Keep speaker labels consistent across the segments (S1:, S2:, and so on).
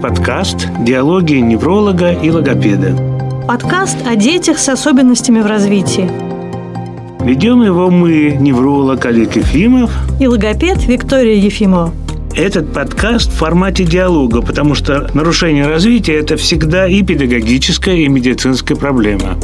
S1: подкаст «Диалоги невролога и логопеда».
S2: Подкаст о детях с особенностями в развитии.
S1: Ведем его мы, невролог Олег Ефимов
S2: и логопед Виктория Ефимова.
S1: Этот подкаст в формате диалога, потому что нарушение развития – это всегда и педагогическая, и медицинская проблема.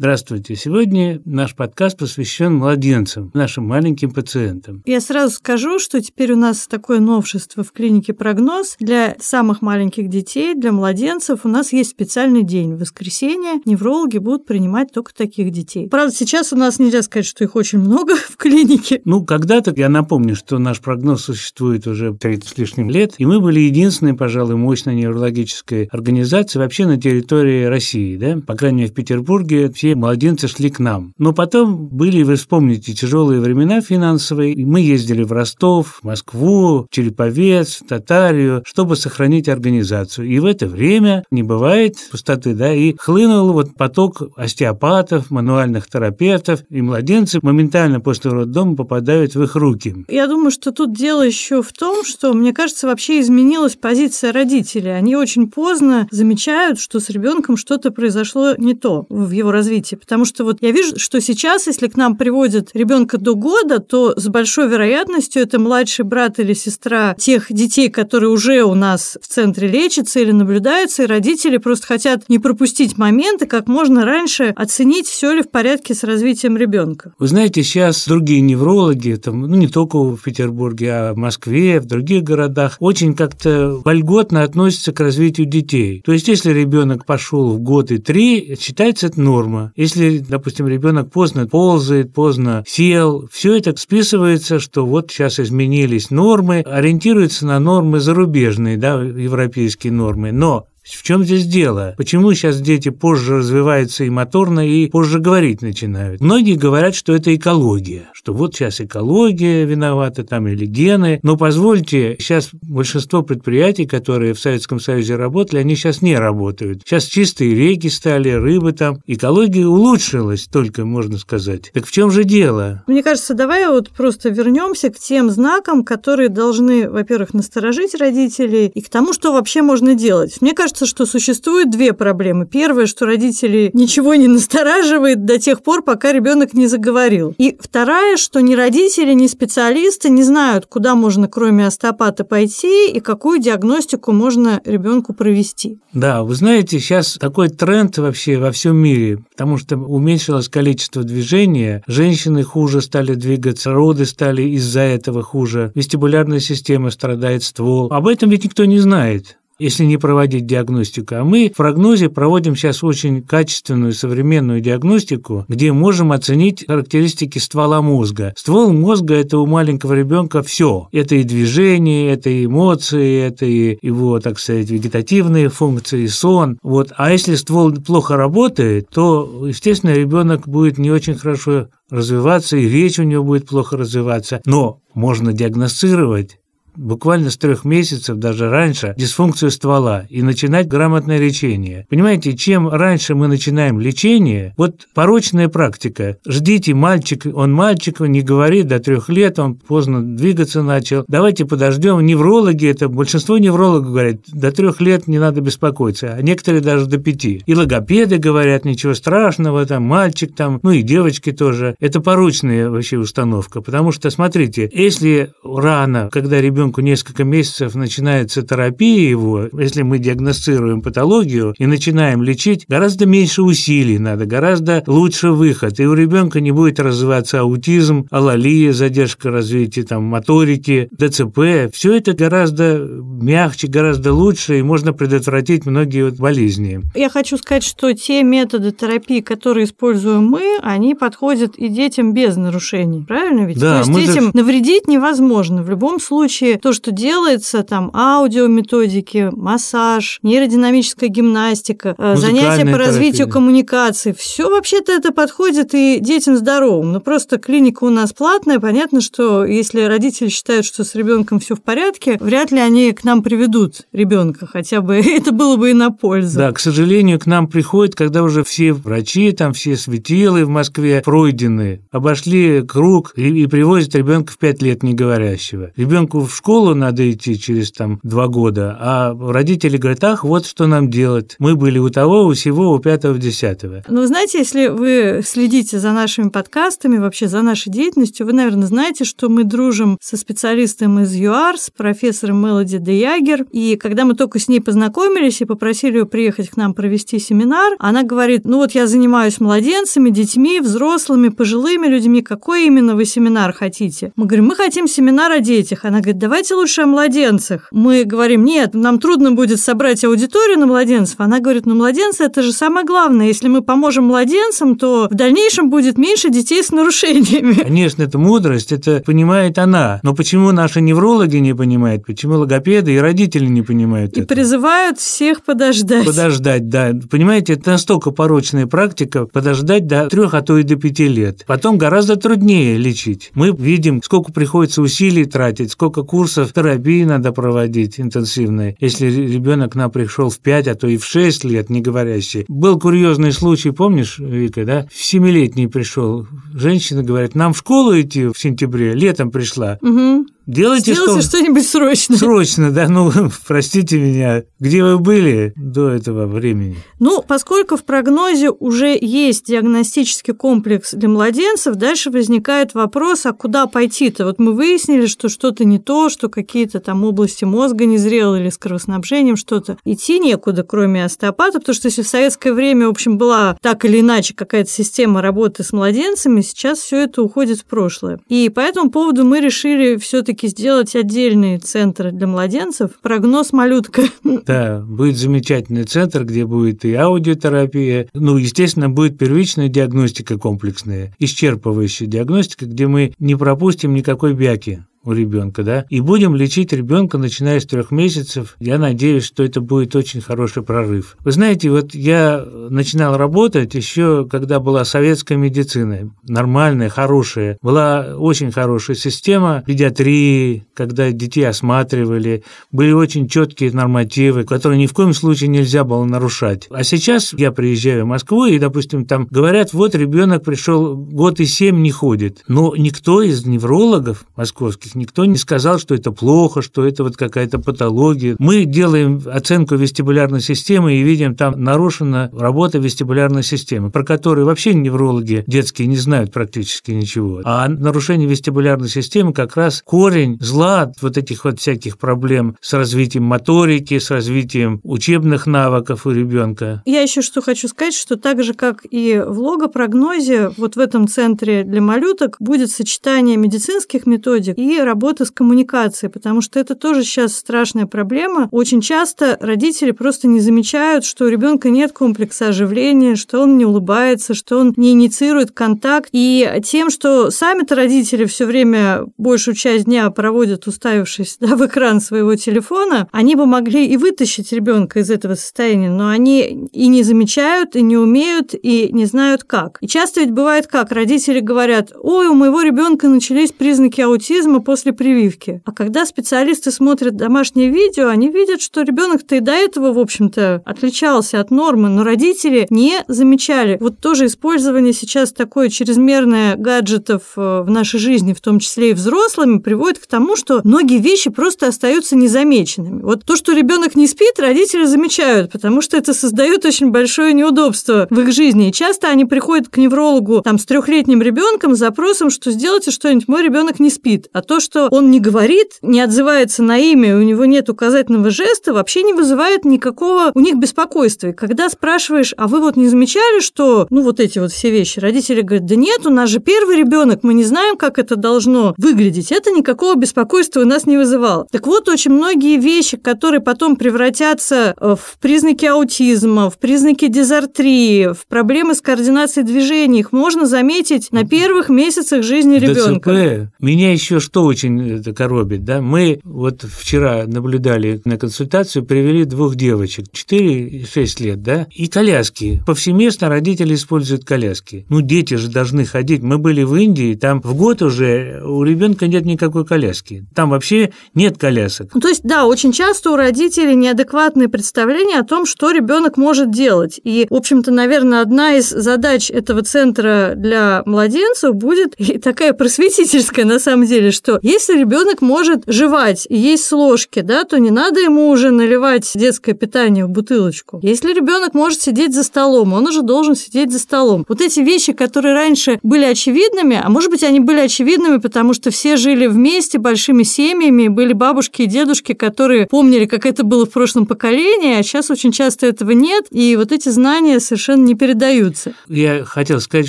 S1: Здравствуйте. Сегодня наш подкаст посвящен младенцам, нашим маленьким пациентам.
S2: Я сразу скажу, что теперь у нас такое новшество в клинике «Прогноз». Для самых маленьких детей, для младенцев у нас есть специальный день. В воскресенье неврологи будут принимать только таких детей. Правда, сейчас у нас нельзя сказать, что их очень много в клинике.
S1: Ну, когда-то, я напомню, что наш прогноз существует уже 30 с лишним лет, и мы были единственной, пожалуй, мощной неврологической организацией вообще на территории России, да? По крайней мере, в Петербурге все младенцы шли к нам. Но потом были, вы вспомните, тяжелые времена финансовые. И мы ездили в Ростов, Москву, Череповец, Татарию, чтобы сохранить организацию. И в это время не бывает пустоты, да, и хлынул вот поток остеопатов, мануальных терапевтов, и младенцы моментально после роддома попадают в их руки.
S2: Я думаю, что тут дело еще в том, что, мне кажется, вообще изменилась позиция родителей. Они очень поздно замечают, что с ребенком что-то произошло не то в его развитии развитии. Потому что вот я вижу, что сейчас, если к нам приводят ребенка до года, то с большой вероятностью это младший брат или сестра тех детей, которые уже у нас в центре лечатся или наблюдаются, и родители просто хотят не пропустить моменты, как можно раньше оценить, все ли в порядке с развитием ребенка.
S1: Вы знаете, сейчас другие неврологи, там, ну не только в Петербурге, а в Москве, в других городах, очень как-то вольготно относятся к развитию детей. То есть, если ребенок пошел в год и три, считается это норма. Если, допустим, ребенок поздно ползает, поздно сел, все это списывается, что вот сейчас изменились нормы, ориентируется на нормы зарубежные, да, европейские нормы. Но в чем здесь дело? Почему сейчас дети позже развиваются и моторно, и позже говорить начинают? Многие говорят, что это экология, что вот сейчас экология виновата там или гены. Но позвольте, сейчас большинство предприятий, которые в Советском Союзе работали, они сейчас не работают. Сейчас чистые реки стали, рыбы там. Экология улучшилась только, можно сказать. Так в чем же дело?
S2: Мне кажется, давай вот просто вернемся к тем знакам, которые должны, во-первых, насторожить родителей, и к тому, что вообще можно делать. Мне кажется, кажется, что существует две проблемы. Первое, что родители ничего не настораживает до тех пор, пока ребенок не заговорил. И вторая, что ни родители, ни специалисты не знают, куда можно кроме остеопата пойти и какую диагностику можно ребенку провести.
S1: Да, вы знаете, сейчас такой тренд вообще во всем мире, потому что уменьшилось количество движения, женщины хуже стали двигаться, роды стали из-за этого хуже, вестибулярная система страдает, ствол. Об этом ведь никто не знает если не проводить диагностику. А мы в прогнозе проводим сейчас очень качественную современную диагностику, где можем оценить характеристики ствола мозга. Ствол мозга – это у маленького ребенка все. Это и движение, это и эмоции, это и его, так сказать, вегетативные функции, сон. Вот. А если ствол плохо работает, то, естественно, ребенок будет не очень хорошо развиваться, и речь у него будет плохо развиваться. Но можно диагностировать буквально с трех месяцев, даже раньше, дисфункцию ствола и начинать грамотное лечение. Понимаете, чем раньше мы начинаем лечение, вот порочная практика. Ждите, мальчик, он мальчик, он не говорит до трех лет, он поздно двигаться начал. Давайте подождем. Неврологи, это большинство неврологов говорят, до трех лет не надо беспокоиться, а некоторые даже до пяти. И логопеды говорят, ничего страшного, там мальчик там, ну и девочки тоже. Это порочная вообще установка, потому что, смотрите, если рано, когда ребенок ребенку несколько месяцев начинается терапия его, если мы диагностируем патологию и начинаем лечить, гораздо меньше усилий надо, гораздо лучше выход. И у ребенка не будет развиваться аутизм, алалия, задержка развития там, моторики, ДЦП. Все это гораздо мягче, гораздо лучше, и можно предотвратить многие болезни.
S2: Я хочу сказать, что те методы терапии, которые используем мы, они подходят и детям без нарушений, правильно ведь?
S1: Да,
S2: То есть детям же... навредить невозможно. В любом случае то, что делается, там аудиометодики, массаж, нейродинамическая гимнастика, э, занятия по развитию терапия. коммуникации, все вообще-то это подходит и детям здоровым. Но просто клиника у нас платная, понятно, что если родители считают, что с ребенком все в порядке, вряд ли они к нам приведут ребенка, хотя бы это было бы и на пользу.
S1: Да, к сожалению, к нам приходят, когда уже все врачи, там все светилы в Москве пройдены, обошли круг и, и привозят ребенка в 5 лет не говорящего. Ребенку в школу надо идти через там два года, а родители говорят, ах, вот что нам делать. Мы были у того, у всего, у пятого, десятого.
S2: Ну, знаете, если вы следите за нашими подкастами, вообще за нашей деятельностью, вы, наверное, знаете, что мы дружим со специалистом из ЮАР, с профессором Мелоди Де Ягер, и когда мы только с ней познакомились и попросили ее приехать к нам провести семинар, она говорит, ну вот я занимаюсь младенцами, детьми, взрослыми, пожилыми людьми, какой именно вы семинар хотите? Мы говорим, мы хотим семинар о детях. Она говорит, давайте лучше о младенцах. Мы говорим, нет, нам трудно будет собрать аудиторию на младенцев. Она говорит, ну младенцы это же самое главное. Если мы поможем младенцам, то в дальнейшем будет меньше детей с нарушениями.
S1: Конечно, это мудрость, это понимает она. Но почему наши неврологи не понимают? Почему логопеды и родители не понимают
S2: и
S1: это?
S2: призывают всех подождать.
S1: Подождать, да. Понимаете, это настолько порочная практика подождать до трех, а то и до пяти лет. Потом гораздо труднее лечить. Мы видим, сколько приходится усилий тратить, сколько курсов терапии надо проводить интенсивной, если ребенок к нам пришел в 5, а то и в 6 лет, не говорящий. Был курьезный случай, помнишь, Вика, да? В семилетний пришел. Женщина говорит, нам в школу идти в сентябре, летом пришла.
S2: Угу.
S1: Делайте,
S2: Сделайте
S1: что...
S2: что-нибудь срочно.
S1: Срочно, да, ну, простите меня. Где вы были до этого времени?
S2: Ну, поскольку в прогнозе уже есть диагностический комплекс для младенцев, дальше возникает вопрос, а куда пойти-то? Вот мы выяснили, что что-то не то, что какие-то там области мозга не зрелы или с кровоснабжением что-то. Идти некуда, кроме остеопата, потому что если в советское время, в общем, была так или иначе какая-то система работы с младенцами, сейчас все это уходит в прошлое. И по этому поводу мы решили все-таки сделать отдельный центр для младенцев. Прогноз малютка.
S1: Да, будет замечательный центр, где будет и аудиотерапия. Ну, естественно, будет первичная диагностика комплексная, исчерпывающая диагностика, где мы не пропустим никакой бяки у ребенка, да, и будем лечить ребенка, начиная с трех месяцев. Я надеюсь, что это будет очень хороший прорыв. Вы знаете, вот я начинал работать еще, когда была советская медицина, нормальная, хорошая. Была очень хорошая система педиатрии, когда детей осматривали, были очень четкие нормативы, которые ни в коем случае нельзя было нарушать. А сейчас я приезжаю в Москву, и, допустим, там говорят, вот ребенок пришел год и семь не ходит. Но никто из неврологов московских никто не сказал, что это плохо, что это вот какая-то патология. Мы делаем оценку вестибулярной системы и видим, там нарушена работа вестибулярной системы, про которую вообще неврологи детские не знают практически ничего. А нарушение вестибулярной системы как раз корень зла вот этих вот всяких проблем с развитием моторики, с развитием учебных навыков у ребенка.
S2: Я еще что хочу сказать, что так же, как и в логопрогнозе, вот в этом центре для малюток будет сочетание медицинских методик и работы с коммуникацией, потому что это тоже сейчас страшная проблема. Очень часто родители просто не замечают, что у ребенка нет комплекса оживления, что он не улыбается, что он не инициирует контакт. И тем, что сами-то родители все время большую часть дня проводят, уставившись да, в экран своего телефона, они бы могли и вытащить ребенка из этого состояния, но они и не замечают, и не умеют, и не знают как. И часто ведь бывает как, родители говорят, ой, у моего ребенка начались признаки аутизма после прививки. А когда специалисты смотрят домашнее видео, они видят, что ребенок-то и до этого, в общем-то, отличался от нормы, но родители не замечали. Вот тоже использование сейчас такое чрезмерное гаджетов э, в нашей жизни, в том числе и взрослыми, приводит к тому, что многие вещи просто остаются незамеченными. Вот то, что ребенок не спит, родители замечают, потому что это создает очень большое неудобство в их жизни. И часто они приходят к неврологу там с трехлетним ребенком с запросом, что сделайте что-нибудь, мой ребенок не спит. А то, что он не говорит, не отзывается на имя, у него нет указательного жеста, вообще не вызывает никакого у них беспокойства. И когда спрашиваешь, а вы вот не замечали, что, ну, вот эти вот все вещи, родители говорят, да нет, у нас же первый ребенок, мы не знаем, как это должно выглядеть. Это никакого беспокойства у нас не вызывало. Так вот, очень многие вещи, которые потом превратятся э, в признаки аутизма, в признаки дизартрии, в проблемы с координацией движений, их можно заметить на первых месяцах жизни ребенка.
S1: ДЦП. Меня еще что очень это коробит, да? Мы вот вчера наблюдали на консультацию, привели двух девочек, 4 и 6 лет, да, и коляски. Повсеместно родители используют коляски. Ну, дети же должны ходить. Мы были в Индии, там в год уже у ребенка нет никакой коляски. Там вообще нет колясок.
S2: Ну, то есть, да, очень часто у родителей неадекватные представления о том, что ребенок может делать. И, в общем-то, наверное, одна из задач этого центра для младенцев будет и такая просветительская, на самом деле, что если ребенок может жевать и есть с ложки, да, то не надо ему уже наливать детское питание в бутылочку. Если ребенок может сидеть за столом, он уже должен сидеть за столом. Вот эти вещи, которые раньше были очевидными, а может быть, они были очевидными, потому что все жили вместе большими семьями, были бабушки и дедушки, которые помнили, как это было в прошлом поколении, а сейчас очень часто этого нет, и вот эти знания совершенно не передаются.
S1: Я хотел сказать,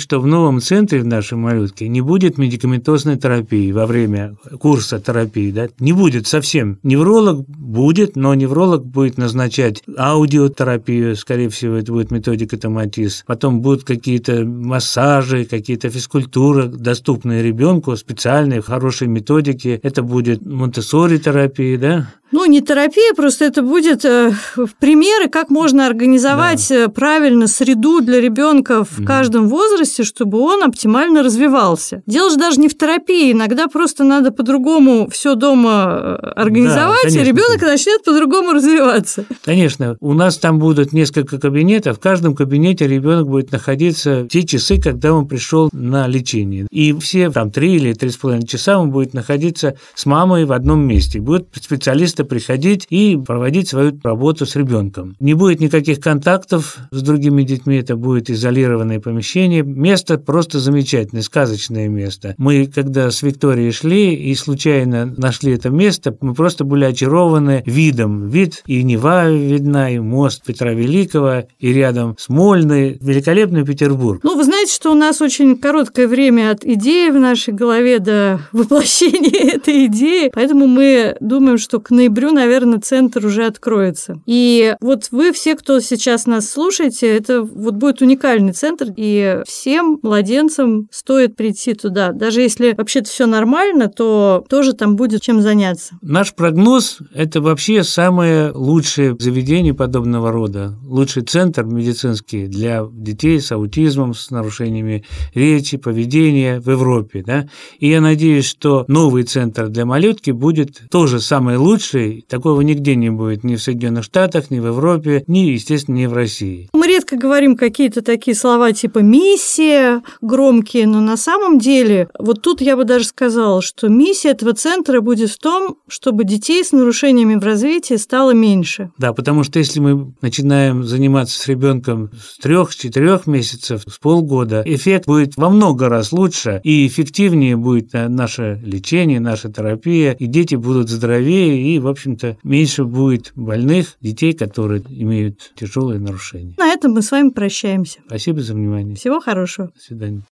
S1: что в новом центре в нашей малютке не будет медикаментозной терапии во время курса терапии, да, не будет совсем. Невролог будет, но невролог будет назначать аудиотерапию, скорее всего, это будет методика томатиз. Потом будут какие-то массажи, какие-то физкультуры, доступные ребенку, специальные, хорошие методики. Это будет монтессори терапия, да?
S2: Ну, не терапия, просто это будет э, примеры, как можно организовать да. Э, правильно среду для ребенка в угу. каждом возрасте, чтобы он оптимально развивался. Дело же даже не в терапии, иногда просто надо по-другому все дома э, организовать, да, и ребенок начнет по-другому развиваться.
S1: Конечно, у нас там будут несколько кабинетов, в каждом кабинете ребенок будет находиться в те часы, когда он пришел на лечение. И все там три или три с половиной часа он будет находиться с мамой в одном месте. Будет специалисты приходить и проводить свою работу с ребенком. Не будет никаких контактов с другими детьми, это будет изолированное помещение. Место просто замечательное, сказочное место. Мы, когда с Викторией шли и случайно нашли это место, мы просто были очарованы видом. Вид и Нева видна, и мост Петра Великого, и рядом Смольный. Великолепный Петербург.
S2: Ну, вы знаете, что у нас очень короткое время от идеи в нашей голове до воплощения этой идеи, поэтому мы думаем, что к ноябрю наверное, центр уже откроется. И вот вы все, кто сейчас нас слушаете, это вот будет уникальный центр, и всем младенцам стоит прийти туда. Даже если вообще-то все нормально, то тоже там будет чем заняться.
S1: Наш прогноз – это вообще самое лучшее заведение подобного рода, лучший центр медицинский для детей с аутизмом, с нарушениями речи, поведения в Европе. Да? И я надеюсь, что новый центр для малютки будет тоже самый лучший, такого нигде не будет ни в Соединенных Штатах, ни в Европе, ни, естественно, ни в России.
S2: Мы редко говорим какие-то такие слова типа «миссия» громкие, но на самом деле вот тут я бы даже сказала, что миссия этого центра будет в том, чтобы детей с нарушениями в развитии стало меньше.
S1: Да, потому что если мы начинаем заниматься с ребенком с трех-четырех месяцев, с полгода, эффект будет во много раз лучше и эффективнее будет наше лечение, наша терапия, и дети будут здоровее и, в общем-то, меньше будет больных детей, которые имеют тяжелые нарушения.
S2: На этом мы с вами прощаемся.
S1: Спасибо за внимание.
S2: Всего хорошего.
S1: До свидания.